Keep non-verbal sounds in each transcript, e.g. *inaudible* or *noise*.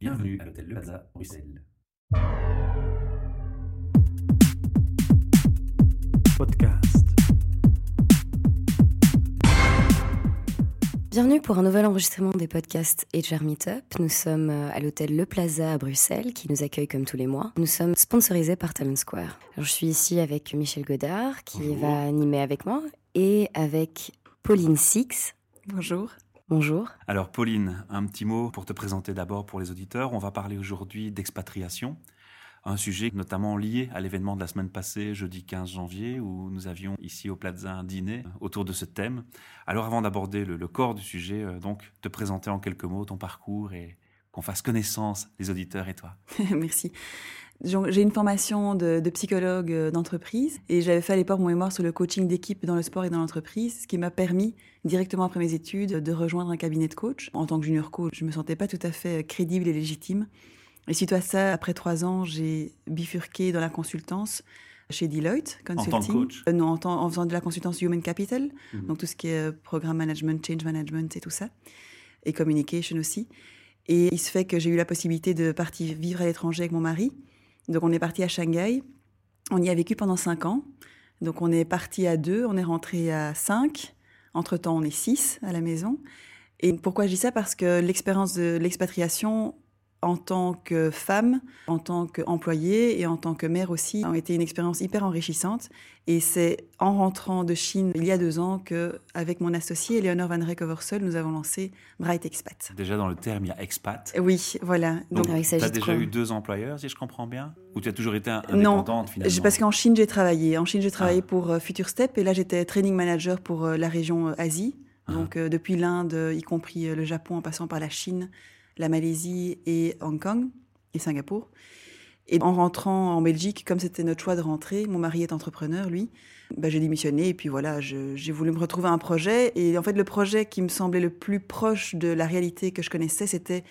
Bienvenue à l'hôtel Le Plaza, Bruxelles. Podcast. Bienvenue pour un nouvel enregistrement des podcasts HR Meetup. Nous sommes euh, à l'hôtel Le Plaza à Bruxelles qui nous accueille comme tous les mois. Nous sommes sponsorisés par Talent Square. Alors, je suis ici avec Michel Godard qui Bonjour. va animer avec moi et avec Pauline Six. Bonjour. Bonjour. Alors Pauline, un petit mot pour te présenter d'abord pour les auditeurs. On va parler aujourd'hui d'expatriation, un sujet notamment lié à l'événement de la semaine passée, jeudi 15 janvier, où nous avions ici au Plaza un dîner autour de ce thème. Alors avant d'aborder le, corps du sujet, euh, donc te présenter en quelques mots ton parcours et qu'on fasse connaissance, les auditeurs et toi. *laughs* Merci. J'ai une formation de, de psychologue euh, d'entreprise et j'avais fait à l'époque mon mémoire sur le coaching d'équipe dans le sport et dans l'entreprise, ce qui m'a permis directement après mes études de rejoindre un cabinet de coach. En tant que junior coach, je me sentais pas tout à fait crédible et légitime. Et suite à ça, après trois ans, j'ai bifurqué dans la consultance chez Deloitte Consulting. tant que coach Euh, Non, en, faisant de la consultance Human Capital, Mhm. donc tout ce qui est euh, programme management, change management et tout ça, et communication aussi. Et il se fait que j'ai eu la possibilité de partir vivre à l'étranger avec mon mari. Donc on est parti à Shanghai. On y a vécu pendant cinq ans. Donc on est parti à deux, on est rentré à cinq. Entre-temps, on est six à la maison. Et pourquoi je dis ça? Parce que l'expérience de l'expatriation en tant que femme, en tant qu'employée et en tant que mère aussi, ont été une expérience hyper enrichissante. Et c'est en rentrant de Chine il y a deux ans que, avec mon associé Eleonore Van Rek Oversol, nous avons lancé Bright Expat. Déjà dans le terme, il y a expat. Oui, voilà. Donc, Donc, Ah, tu as déjà quoi eu deux employeurs, si je comprends bien? Ou tu as toujours été Non, indépendante finalement? je- parce qu'en Chine, j'ai travaillé. En Chine, j'ai travaillé Ah. pour euh, Future Step et là, j'étais training manager pour euh, la région euh, Asie. Ah. Donc, euh, depuis l'Inde, y compris le Japon, en passant par la Chine, la Malaisie et Hong Kong et Singapour. Et en rentrant en Belgique, comme c'était notre choix de rentrer, mon mari est entrepreneur, lui, bah, j'ai démissionné et puis voilà, j'ai voulu me retrouver un projet. Et en fait, le projet qui me semblait le plus proche de la réalité que je connaissais, c'était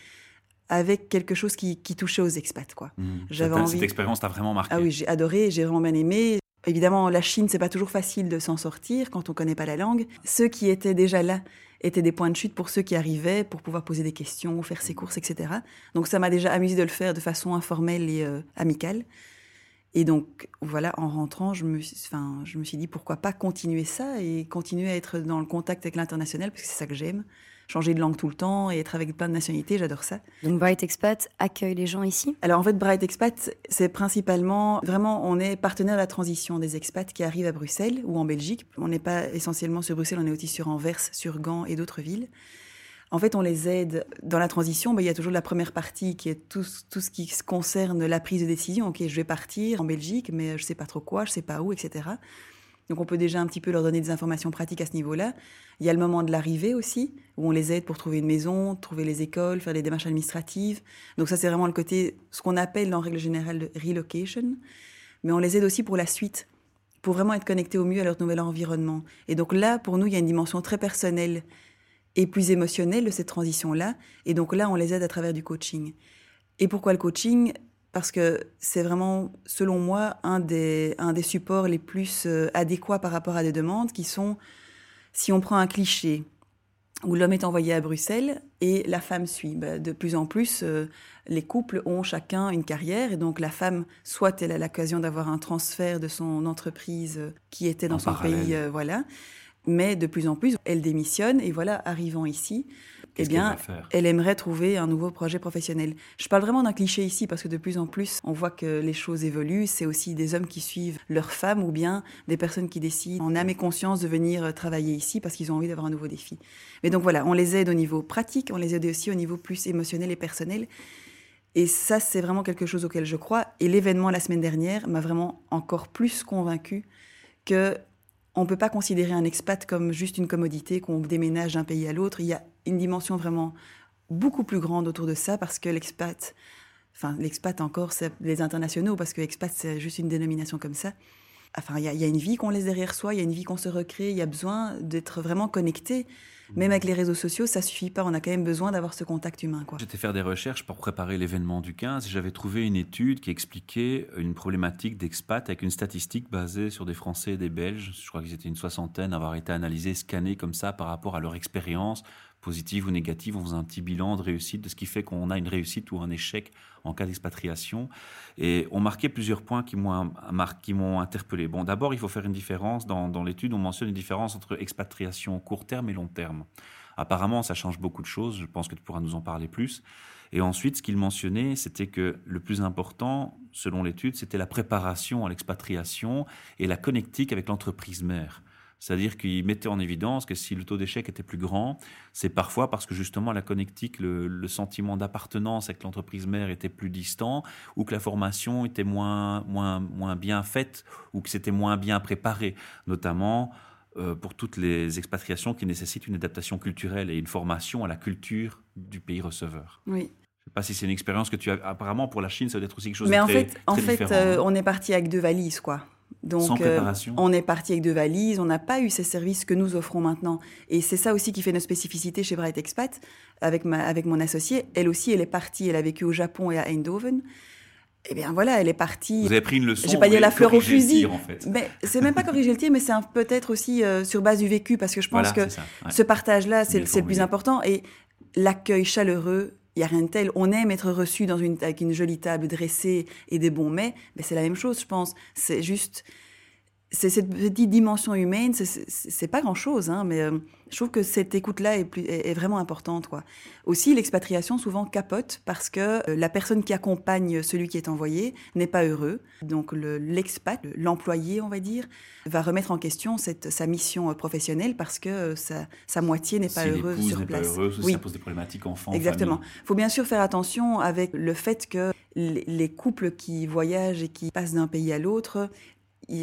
avec quelque chose qui, qui touchait aux expats, quoi. J'avais envie- Cette expérience t'a vraiment marqué. Ah oui, j'ai adoré, j'ai vraiment bien aimé. Évidemment, la Chine, c'est pas toujours facile de s'en sortir quand on connaît pas la langue. Ceux qui étaient déjà là étaient des points de chute pour ceux qui arrivaient, pour pouvoir poser des questions, faire ses courses, etc. Donc ça m'a déjà amusé de le faire de façon informelle et euh, amicale. Et donc voilà, en rentrant, je me, suis- enfin, je me suis dit pourquoi pas continuer ça et continuer à être dans le contact avec l'international parce que c'est ça que j'aime. Changer de langue tout le temps et être avec plein de nationalités, j'adore ça. Donc Bright Expat accueille les gens ici? Alors en fait, Bright Expat, c'est principalement, vraiment, on est partenaire de la transition des expats qui arrivent à Bruxelles ou en Belgique. On n'est pas essentiellement sur Bruxelles, on est aussi sur Anvers, sur Gand et d'autres villes. En fait, on les aide dans la transition. Ben, il y a toujours la première partie qui est tout, tout ce qui concerne la prise de décision. Ok, je vais partir en Belgique, mais je sais pas trop quoi, je sais pas où, etc. Donc on peut déjà un petit peu leur donner des informations pratiques à ce niveau-là. Il y a le moment de l'arrivée aussi, où on les aide pour trouver une maison, trouver les écoles, faire les démarches administratives. Donc ça, c'est vraiment le côté, ce qu'on appelle en règle générale relocation. Mais on les aide aussi pour la suite, pour vraiment être connectés au mieux à leur nouvel environnement. Et donc là, pour nous, il y a une dimension très personnelle et plus émotionnelle de cette transition-là. Et donc là, on les aide à travers du coaching. Et pourquoi le coaching? Parce que c'est vraiment, selon moi, un des, un des supports les plus euh, adéquats par rapport à des demandes qui sont, si on prend un cliché, où l'homme est envoyé à Bruxelles et la femme suit. Ben, de plus en plus, euh, les couples ont chacun une carrière et donc la femme, soit elle a l'occasion d'avoir un transfert de son entreprise euh, qui était dans En son parallèle. pays, euh, voilà. Mais de plus en plus, elle démissionne et voilà, arrivant ici, eh bien, elle aimerait trouver un nouveau projet professionnel. Je parle vraiment d'un cliché ici parce que de plus en plus, on voit que les choses évoluent. C'est aussi des hommes qui suivent leurs femmes ou bien des personnes qui décident en âme et conscience de venir euh, travailler ici parce qu'ils ont envie d'avoir un nouveau défi. Mais donc voilà, on les aide au niveau pratique, on les aide aussi au niveau plus émotionnel et personnel. Et ça, c'est vraiment quelque chose auquel je crois. Et l'événement la semaine dernière m'a vraiment encore plus convaincu que on ne peut pas considérer un expat comme juste une commodité qu'on déménage d'un pays à l'autre. Il y a une dimension vraiment beaucoup plus grande autour de ça parce que l'expat, enfin l'expat encore, c'est les internationaux parce que expat c'est juste une dénomination comme ça. Enfin, il y, a- une vie qu'on laisse derrière soi, il y a une vie qu'on se recrée, il y a besoin d'être vraiment connecté. Même avec les réseaux sociaux, ça suffit pas. On a quand même besoin d'avoir ce contact humain. J'étais faire des recherches pour préparer l'événement du 15 et j'avais trouvé une étude qui expliquait une problématique d'expat avec une statistique basée sur des Français et des Belges. Je crois qu'ils étaient une soixantaine avoir été analysés, scannés comme ça par rapport à leur expérience positive ou négative. On faisait un petit bilan de réussite, de ce qui fait qu'on a une réussite ou un échec en cas d'expatriation. Et on marquait plusieurs points qui m'ont, interpellé. Bon, d'abord, il faut faire une différence. Dans, dans l'étude, on mentionne une différence entre expatriation court terme et long terme. Apparemment, ça change beaucoup de choses. Je pense que tu pourras nous en parler plus. Et ensuite, ce qu'il mentionnait, c'était que le plus important, selon l'étude, c'était la préparation à l'expatriation et la connectique avec l'entreprise mère. C'est-à-dire qu'il mettait en évidence que si le taux d'échec était plus grand, c'est parfois parce que justement la connectique, le, sentiment d'appartenance avec l'entreprise mère était plus distant, ou que la formation était moins, moins, moins bien faite, ou que c'était moins bien préparé, notamment euh, pour toutes les expatriations qui nécessitent une adaptation culturelle et une formation à la culture du pays receveur. Oui. Je ne sais pas si c'est une expérience que tu as. Apparemment, pour la Chine, ça doit être aussi quelque chose Mais de en très, fait, en fait, euh, on est parti avec deux valises, quoi. Donc, Sans préparation. on est parti avec deux valises, on n'a pas eu ces services que nous offrons maintenant. Et c'est ça aussi qui fait notre spécificité chez Bright Expat, avec, ma, avec mon associée. Elle aussi, elle est partie, elle a vécu au Japon et à Eindhoven. Eh bien voilà, elle est partie. Vous avez pris une leçon. Je vais pas dire la fleur au fusil. tir, en fait. Mais c'est même pas corriger le tir, mais c'est peut-être aussi euh, sur base du vécu, parce que je pense Voilà, que c'est ça, ouais. ce partage-là, c'est le plus important. Et l'accueil chaleureux, il y a rien de tel. On aime être reçu dans une, avec une jolie table dressée et des bons mets, mais c'est la même chose, je pense. C'est juste, c'est cette petite dimension humaine. c'est- pas grand-chose, hein, mais euh, je trouve que cette écoute-là est, plus- est- est vraiment importante, quoi. Aussi, l'expatriation souvent capote parce que euh, la personne qui accompagne celui qui est envoyé n'est pas heureux. Donc le- l'expat, le- l'employé, on va dire, va remettre en question cette, sa mission euh, professionnelle parce que euh, sa, sa moitié n'est pas si heureuse sur n'est pas place. heureuse, Oui. ça pose des problématiques enfants. Exactement. Il faut bien sûr faire attention avec le fait que les les couples qui voyagent et qui passent d'un pays à l'autre,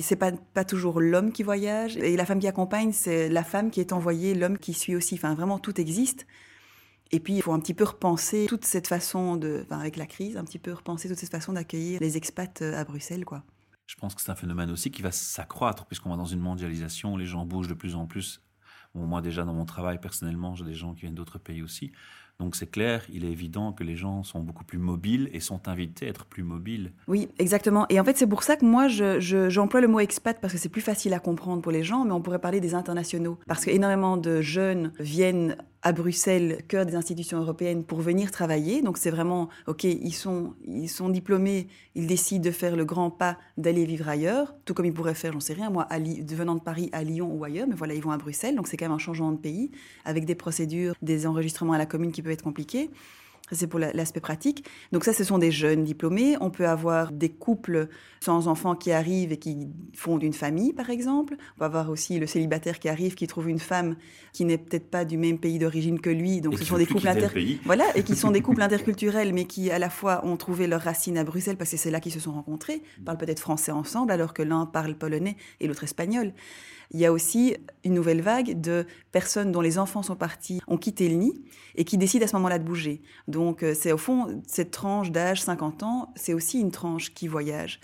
c'est pas pas toujours l'homme qui voyage et la femme qui accompagne, c'est la femme qui est envoyée, l'homme qui suit aussi. Enfin, vraiment, tout existe. Et puis, il faut un petit peu repenser toute cette façon de, enfin, avec la crise, un petit peu repenser toute cette façon d'accueillir les expats euh, à Bruxelles, quoi. Je pense que c'est un phénomène aussi qui va s'accroître puisqu'on va dans une mondialisation, les gens bougent de plus en plus. Bon, moi déjà dans mon travail personnellement, j'ai des gens qui viennent d'autres pays aussi. Donc c'est clair, il est évident que les gens sont beaucoup plus mobiles et sont invités à être plus mobiles. Oui, exactement. Et en fait, c'est pour ça que moi, je- je- j'emploie le mot expat parce que c'est plus facile à comprendre pour les gens, mais on pourrait parler des internationaux. Parce qu'énormément de jeunes viennent à Bruxelles, cœur des institutions européennes, pour venir travailler. Donc c'est vraiment, OK, ils sont, ils sont diplômés, ils décident de faire le grand pas d'aller vivre ailleurs, tout comme ils pourraient faire, j'en sais rien, moi, venant de Paris à Lyon ou ailleurs, mais voilà, ils vont à Bruxelles. Donc c'est quand même un changement de pays, avec des procédures, des enregistrements à la commune qui peuvent être compliqués. C'est pour la- l'aspect pratique. Donc ça, ce sont des jeunes diplômés. On peut avoir des couples sans enfants qui arrivent et qui fondent une famille, par exemple. On va avoir aussi le célibataire qui arrive, qui trouve une femme qui n'est peut-être pas du même pays d'origine que lui. Donc Et ce sont des couples inter... Voilà, et qui sont des couples *laughs* interculturels, mais qui à la fois ont trouvé leurs racines à Bruxelles parce que c'est là qu'ils se sont rencontrés, parlent peut-être français ensemble, alors que l'un parle polonais et l'autre espagnol. Il y a aussi une nouvelle vague de personnes dont les enfants sont partis, ont quitté le nid et qui décident à ce moment-là de bouger. Donc euh, c'est au fond cette tranche d'âge 50 ans, c'est aussi une tranche qui voyage.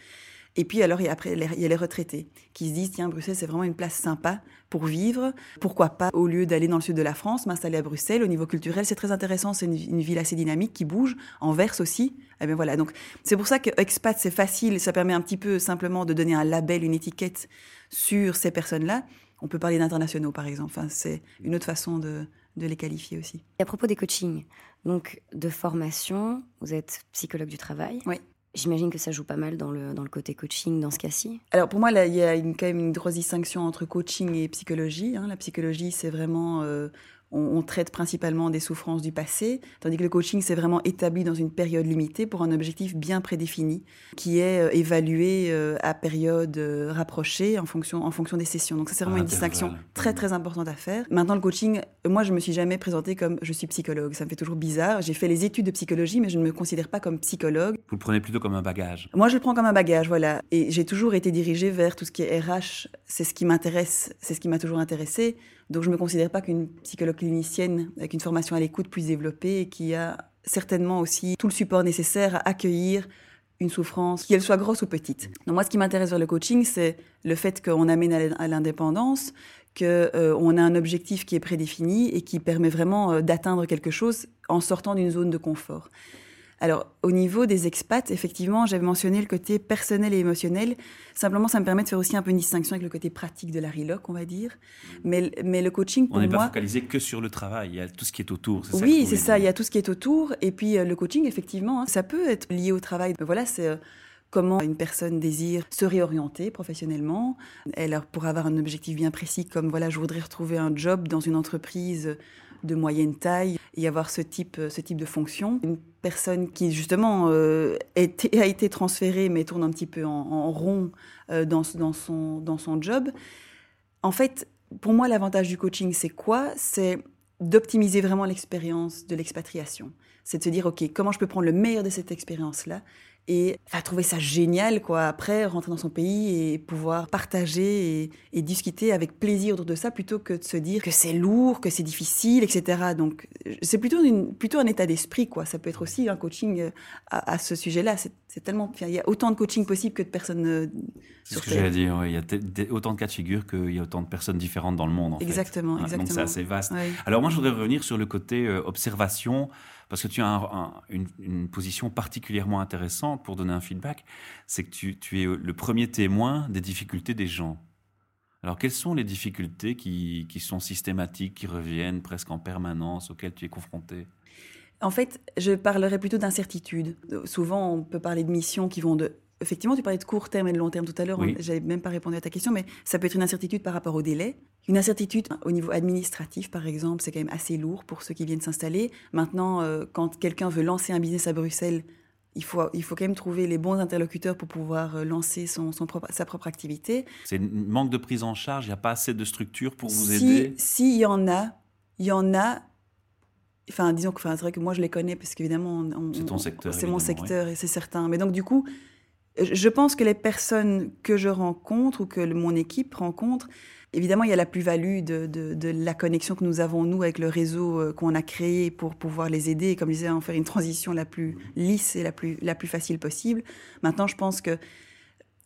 Et puis alors, il y a après, les- il y a les retraités qui se disent, tiens, Bruxelles, c'est vraiment une place sympa pour vivre. Pourquoi pas, au lieu d'aller dans le sud de la France, m'installer à Bruxelles. Au niveau culturel, c'est très intéressant. C'est une, une ville assez dynamique qui bouge. Anvers aussi. Eh bien voilà. Donc, c'est pour ça que expat, c'est facile. Ça permet un petit peu simplement de donner un label, une étiquette sur ces personnes-là. On peut parler d'internationaux, par exemple. Enfin, c'est une autre façon de, de les qualifier aussi. Et à propos des coachings, donc de formation, vous êtes psychologue du travail. Oui. J'imagine que ça joue pas mal dans le, dans le côté coaching dans ce cas-ci. Alors pour moi, il y a une, quand même une grosse distinction entre coaching et psychologie. hein. La psychologie, c'est vraiment, euh, on, on traite principalement des souffrances du passé, tandis que le coaching, c'est vraiment établi dans une période limitée pour un objectif bien prédéfini, qui est euh, évalué euh, à période euh, rapprochée en fonction, en fonction des sessions. Donc ça, c'est vraiment une intervalles. distinction très Mhm. très importante à faire. Maintenant, le coaching, moi, je me suis jamais présentée comme je suis psychologue. Ça me fait toujours bizarre. J'ai fait les études de psychologie, mais je ne me considère pas comme psychologue. Vous le prenez plutôt comme un bagage. Moi, je le prends comme un bagage, voilà. Et j'ai toujours été dirigée vers tout ce qui est RH. C'est ce qui m'intéresse, c'est ce qui m'a toujours intéressée. Donc, je ne me considère pas qu'une psychologue clinicienne avec une formation à l'écoute plus développée et qui a certainement aussi tout le support nécessaire à accueillir une souffrance, qu'elle soit grosse ou petite. Donc, moi, ce qui m'intéresse vers le coaching, c'est le fait qu'on amène à l'in- à l'indépendance, qu'on a un objectif qui est prédéfini et qui permet vraiment euh, d'atteindre quelque chose en sortant d'une zone de confort. Alors, au niveau des expats, effectivement, j'avais mentionné le côté personnel et émotionnel. Simplement, ça me permet de faire aussi un peu une distinction avec le côté pratique de la reloc, on va dire. Mais, mais le coaching, pour On n'est moi... pas focalisé que sur le travail, il y a tout ce qui est autour. Oui, c'est ça. Il y a tout ce qui est autour. Et puis euh, le coaching, effectivement, hein, ça peut être lié au travail. Voilà, c'est euh, comment une personne désire se réorienter professionnellement. Elle pour avoir un objectif bien précis, comme voilà, je voudrais retrouver un job dans une entreprise de moyenne taille et avoir ce type, euh, ce type de fonction. Une personne qui justement euh, *laughs* a été transférée mais tourne un petit peu en, en rond euh, dans, dans, son, dans son job. En fait, pour moi, l'avantage du coaching, c'est quoi? C'est d'optimiser vraiment l'expérience de l'expatriation. C'est de se dire, OK, comment je peux prendre le meilleur de cette expérience-là? Et enfin, trouver ça génial, quoi. Après, rentrer dans son pays et pouvoir partager et, et discuter avec plaisir autour de ça plutôt que de se dire que c'est lourd, que c'est difficile, etc. Donc, c'est plutôt, une, plutôt un état d'esprit, quoi. Ça peut être aussi un coaching euh, à, à ce sujet-là. C'est tellement, il y a autant de coaching possible que de personnes euh, C'est ce que j'allais dire, ouais, il y a autant de cas de figure qu'il y a autant de personnes différentes dans le monde. En fait. Exactement, Ouais, exactement. Donc c'est assez vaste. Ouais. Alors moi, je voudrais revenir sur le côté euh, observation, parce que tu as un- un- une, position particulièrement intéressante pour donner un feedback, c'est que tu, tu es le premier témoin des difficultés des gens. Alors quelles sont les difficultés qui, qui sont systématiques, qui reviennent presque en permanence, auxquelles tu es confronté? En fait, je parlerai plutôt d'incertitude. Souvent, on peut parler de missions qui vont de... Effectivement, tu parlais de court terme et de long terme tout à l'heure. Oui. J'avais même pas répondu à ta question, mais ça peut être une incertitude par rapport au délai. Une incertitude au niveau administratif, par exemple, c'est quand même assez lourd pour ceux qui viennent s'installer. Maintenant, euh, quand quelqu'un veut lancer un business à Bruxelles, il faut, il faut quand même trouver les bons interlocuteurs pour pouvoir euh, lancer son, son propre, sa propre activité. C'est un manque de prise en charge, il n'y a pas assez de structure pour vous si, aider? Si, il y en a, il y en a. Enfin, disons que enfin, c'est vrai que moi je les connais parce qu'évidemment, C'est ton on- secteur, C'est mon secteur et c'est certain. Mais donc, du coup, je pense que les personnes que je rencontre ou que mon équipe rencontre, évidemment, il y a la plus-value de, la connexion que nous avons, nous, avec le réseau euh, qu'on a créé pour pouvoir les aider comme je disais, en faire une transition la plus lisse et la plus, la plus facile possible. Maintenant, je pense que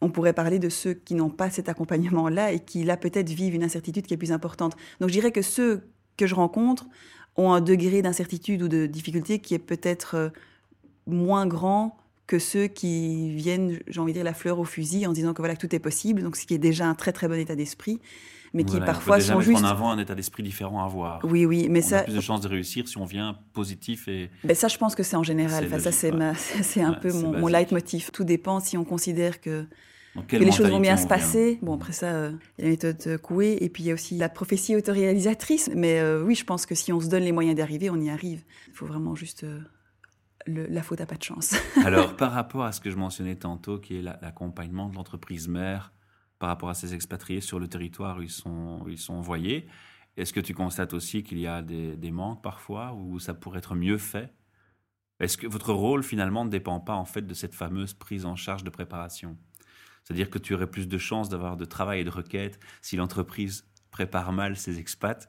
on pourrait parler de ceux qui n'ont pas cet accompagnement-là et qui, là, peut-être vivent une incertitude qui est plus importante. Donc, je dirais que ceux que je rencontre ont un degré d'incertitude ou de difficulté qui est peut-être euh, moins grand que ceux qui viennent, j'ai envie de dire, la fleur au fusil en disant que voilà, que tout est possible, donc ce qui est déjà un très très bon état d'esprit, mais qui Voilà, on peut parfois déjà sont juste... en avant un état d'esprit différent à avoir. Oui, oui, mais on ça, a plus de chances de réussir si on vient positif et ben ça, je pense que c'est en général. Ça, c'est ouais. ma- *laughs* c'est un Ouais, peu mon, mon leitmotiv. Tout dépend si on considère que les choses vont bien se passer. Bon, après ça, euh, il y a la méthode euh, Coué, et puis il y a aussi la prophétie autoréalisatrice. Mais euh, oui, je pense que si on se donne les moyens d'y arriver, on y arrive. Il faut vraiment juste... euh, la faute à pas de chance. *laughs* Alors, par rapport à ce que je mentionnais tantôt, qui est la- l'accompagnement de l'entreprise mère par rapport à ces expatriés sur le territoire où ils sont, envoyés, est-ce que tu constates aussi qu'il y a des, manques parfois où ça pourrait être mieux fait? Est-ce que votre rôle finalement ne dépend pas en fait de cette fameuse prise en charge de préparation? C'est-à-dire que tu aurais plus de chances d'avoir de travail et de requêtes si l'entreprise prépare mal ses expats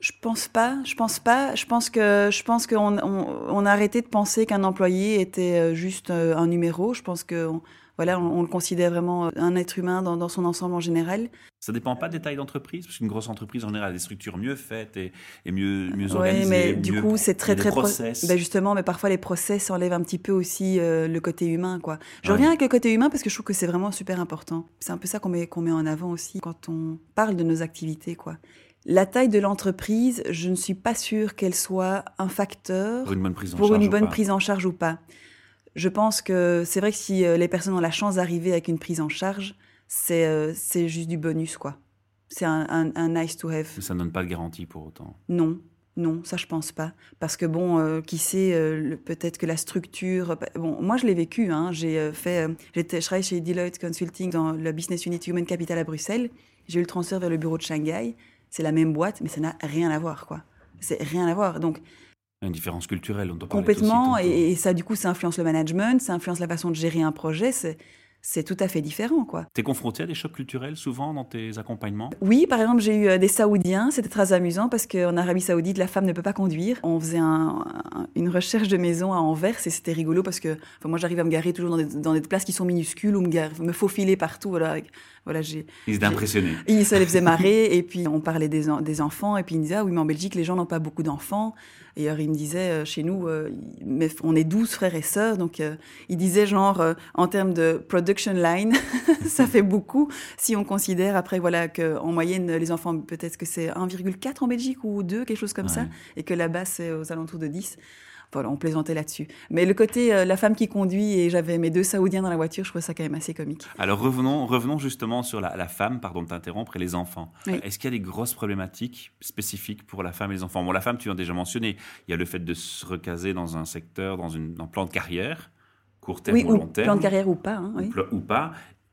Je pense pas. Je pense pas. Je pense que je pense qu'on on, on a arrêté de penser qu'un employé était euh, juste euh, un numéro. Je pense que on- voilà, on, on le considère vraiment euh, un être humain dans, dans son ensemble en général. Ça dépend pas des tailles d'entreprise, parce qu'une grosse entreprise en général a des structures mieux faites et, et mieux, mieux Oui, organisées. mais du mieux- coup, c'est très très pro- process. Ben justement, mais parfois les process enlèvent un petit peu aussi euh, le côté humain, quoi. Je Ouais. reviens avec le côté humain parce que je trouve que c'est vraiment super important. C'est un peu ça qu'on met qu'on met en avant aussi quand on parle de nos activités, quoi. La taille de l'entreprise, je ne suis pas sûre qu'elle soit un facteur pour une bonne prise en charge. une ou bonne pas. prise en charge ou pas. Je pense que c'est vrai que si euh, les personnes ont la chance d'arriver avec une prise en charge, c'est euh, c'est juste du bonus, quoi. C'est un, un- un nice to have. Mais ça ne donne pas de garantie pour autant. Non, non, ça je pense pas. Parce que bon, euh, qui sait, euh, peut-être que la structure. Bon, moi je l'ai vécu. Hein, j'ai fait, euh, j'étais, je travaillais chez Deloitte Consulting dans le business unit Human Capital à Bruxelles. J'ai eu le transfert vers le bureau de Shanghai. C'est la même boîte, mais ça n'a rien à voir, quoi. C'est rien à voir. Donc une différence culturelle, on doit aussi complètement, tantôt. et, et ça du coup, ça influence le management, ça influence la façon de gérer un projet. C'est c'est tout à fait différent, quoi. T'es confronté à des chocs culturels souvent dans tes accompagnements? Oui, par exemple, j'ai eu euh, des Saoudiens. C'était très amusant parce qu'en Arabie Saoudite, la femme ne peut pas conduire. On faisait un- un- une recherche de maison à Anvers et c'était rigolo parce que enfin, moi, j'arrive à me garer toujours dans des, dans des places qui sont minuscules ou me, gare- me faufiler partout. Voilà, voilà j'ai. Ils étaient impressionnés. Ça les faisait marrer *laughs* et puis on parlait des, des enfants et puis ils me disaient ah oui mais en Belgique les gens n'ont pas beaucoup d'enfants Et alors, il me disait, euh, chez nous, euh, on est 12 frères et sœurs, donc euh, il disait, genre, en termes de production line, *laughs* ça fait beaucoup. Si on considère, après, voilà, qu'en moyenne, les enfants, peut-être que c'est 1,4 en Belgique ou 2, quelque chose comme ça, et que là-bas, c'est aux alentours de 10. Voilà, on plaisantait là-dessus. Mais le côté, euh, la femme qui conduit, et j'avais mes deux Saoudiens dans la voiture, je trouvais ça quand même assez comique. Alors revenons, revenons justement sur la, la femme, pardon de t'interrompre, et les enfants. Oui. Est-ce qu'il y a des grosses problématiques spécifiques pour la femme et les enfants? Bon, la femme, tu l'as déjà mentionné. Il y a le fait de se recaser dans un secteur, dans une, un plan de carrière, court terme Oui, ou long terme, plan de carrière ou pas. hein, oui. ou pas,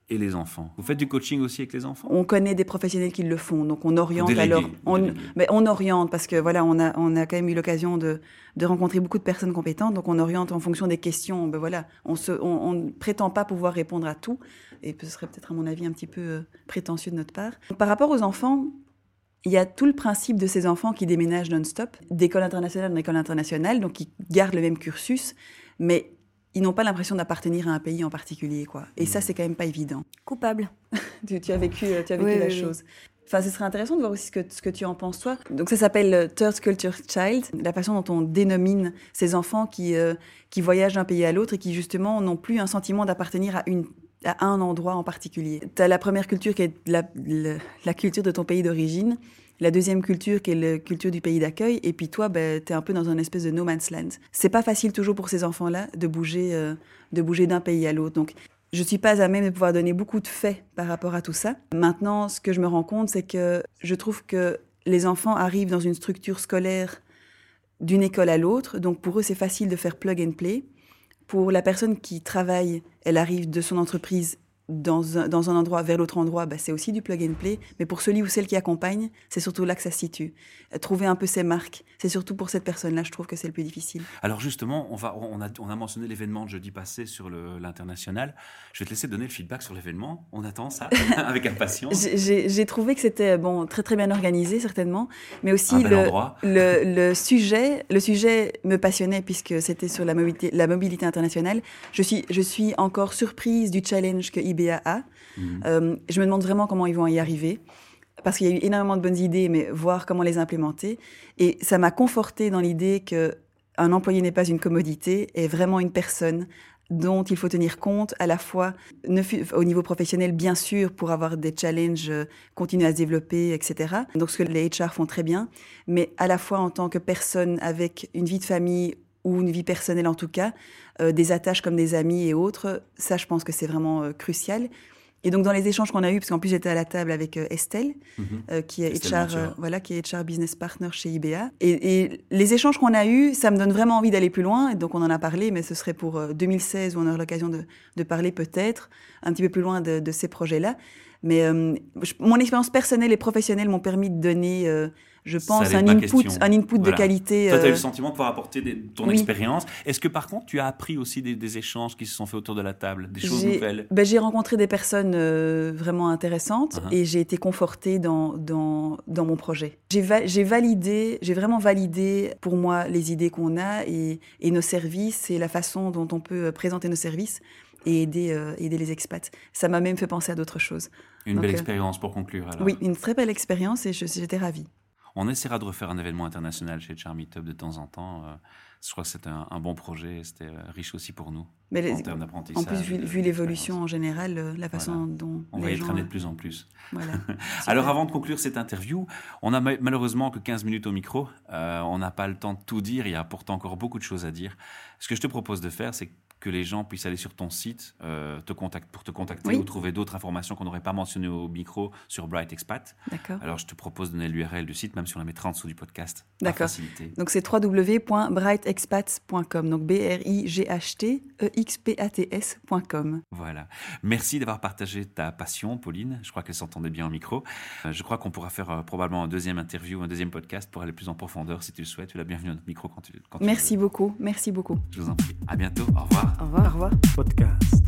et les enfants. Vous faites du coaching aussi avec les enfants? On connaît des professionnels qui le font, donc on oriente alors. On, mais on oriente parce que voilà, on a, on a quand même eu l'occasion de, de rencontrer beaucoup de personnes compétentes, donc on oriente en fonction des questions. Ben voilà, on se, on, on ne prétend pas pouvoir répondre à tout, et ce serait peut-être à mon avis un petit peu euh, prétentieux de notre part. Par rapport aux enfants, il y a tout le principe de ces enfants qui déménagent non-stop, d'école internationale en école internationale, donc qui gardent le même cursus, mais ils n'ont pas l'impression d'appartenir à un pays en particulier, quoi. Et ça, c'est quand même pas évident. Coupable. *laughs* Tu, tu as vécu, euh, tu as vécu Oui, la oui, oui. chose. Enfin, ce serait intéressant de voir aussi ce que, ce que tu en penses, toi. Donc, ça s'appelle euh, Third Culture Child, la façon dont on dénomine ces enfants qui, euh, qui voyagent d'un pays à l'autre et qui, justement, n'ont plus un sentiment d'appartenir à, une, à un endroit en particulier. Tu as la première culture qui est la, la, la culture de ton pays d'origine, la deuxième culture qui est la culture du pays d'accueil, et puis toi, ben, tu es un peu dans un espèce de no man's land. C'est pas facile toujours pour ces enfants-là de bouger, euh, de bouger d'un pays à l'autre. Donc, je suis pas à même de pouvoir donner beaucoup de faits par rapport à tout ça. Maintenant, ce que je me rends compte, c'est que je trouve que les enfants arrivent dans une structure scolaire d'une école à l'autre, donc pour eux, c'est facile de faire plug and play. Pour la personne qui travaille, elle arrive de son entreprise dans un, dans un endroit vers l'autre endroit, bah, c'est aussi du plug and play. Mais pour celui ou celle qui accompagne, c'est surtout là que ça se situe. Euh, Trouver un peu ses marques, c'est surtout pour cette personne-là, je trouve que c'est le plus difficile. Alors justement, on, va, on, a, on a mentionné l'événement de jeudi passé sur l'international. Je vais te laisser donner le feedback sur l'événement. On attend ça *laughs* avec impatience. J'ai- trouvé que c'était bon, très très bien organisé certainement, mais aussi le, endroit. le, le sujet, le sujet me passionnait puisque c'était sur la mobilité, la mobilité internationale. Je suis, je suis encore surprise du challenge que IBA Mhm. Euh, je me demande vraiment comment ils vont y arriver. Parce qu'il y a eu énormément de bonnes idées, mais voir comment les implémenter. Et ça m'a conforté dans l'idée que un employé n'est pas une commodité, est vraiment une personne dont il faut tenir compte à la fois au niveau professionnel, bien sûr, pour avoir des challenges, euh, continuer à se développer, etc. Donc, ce que les HR font très bien, mais à la fois en tant que personne avec une vie de famille ou une vie personnelle en tout cas, euh, des attaches comme des amis et autres, ça, je pense que c'est vraiment euh, crucial. Et donc, dans les échanges qu'on a eus, parce qu'en plus, j'étais à la table avec euh, Estelle, Mhm. euh, qui est Estelle HR, euh, voilà, qui est HR business partner chez IBA. Et, et les échanges qu'on a eus, ça me donne vraiment envie d'aller plus loin. Et donc on en a parlé, mais ce serait pour euh, 2016 où on aura l'occasion de, de parler peut-être un petit peu plus loin de, de ces projets-là. Mais euh, je- mon expérience personnelle et professionnelle m'ont permis de donner, euh, je pense, un input, un input Voilà. de qualité. Toi, tu as eu euh, le sentiment de pouvoir apporter des- ton oui. expérience. Est-ce que par contre, tu as appris aussi des, des échanges qui se sont faits autour de la table, des choses nouvelles? Ben, j'ai rencontré des personnes euh, vraiment intéressantes Uh-huh. et j'ai été confortée dans, dans, dans mon projet. J'ai va- j'ai validé, j'ai vraiment validé pour moi les idées qu'on a et, et nos services et la façon dont on peut euh, présenter nos services et aider, euh, aider les expats. Ça m'a même fait penser à d'autres choses. Une Donc, belle euh, expérience pour conclure. Alors. Oui, une très belle expérience et j'étais ravie. On essaiera de refaire un événement international chez Charmy Meetup de temps en temps. euh, je crois que c'était un, un bon projet. C'était euh, riche aussi pour nous Mais les- en termes d'apprentissage. en plus, vu, l'évolution en général, euh, la façon dont On va les y gens... traîner de plus en plus. Voilà. *laughs* Alors avant de conclure cette interview, on a ma- malheureusement que 15 minutes au micro. Euh, on n'a pas le temps de tout dire. Il y a pourtant encore beaucoup de choses à dire. Ce que je te propose de faire, c'est que les gens puissent aller sur ton site euh, te contacter, pour te contacter Oui. ou trouver d'autres informations qu'on n'aurait pas mentionnées au micro sur Bright Expat. D'accord. Alors je te propose de donner l'URL du site, même si on la mettra en dessous du podcast. D'accord. facilité. Donc c'est www.brightexpats.com. Donc B-R-I-G-H-T-E-X-P-A-T-S.com. Voilà. Merci d'avoir partagé ta passion, Pauline. Je crois qu'elle s'entendait bien au micro. Euh, je crois qu'on pourra faire euh, probablement un deuxième interview, un deuxième podcast pour aller plus en profondeur si tu le souhaites. Tu es la bienvenue à notre micro quand tu, quand tu Merci veux. beaucoup, merci beaucoup. Je vous en prie. À bientôt. Au au revoir. Podcast.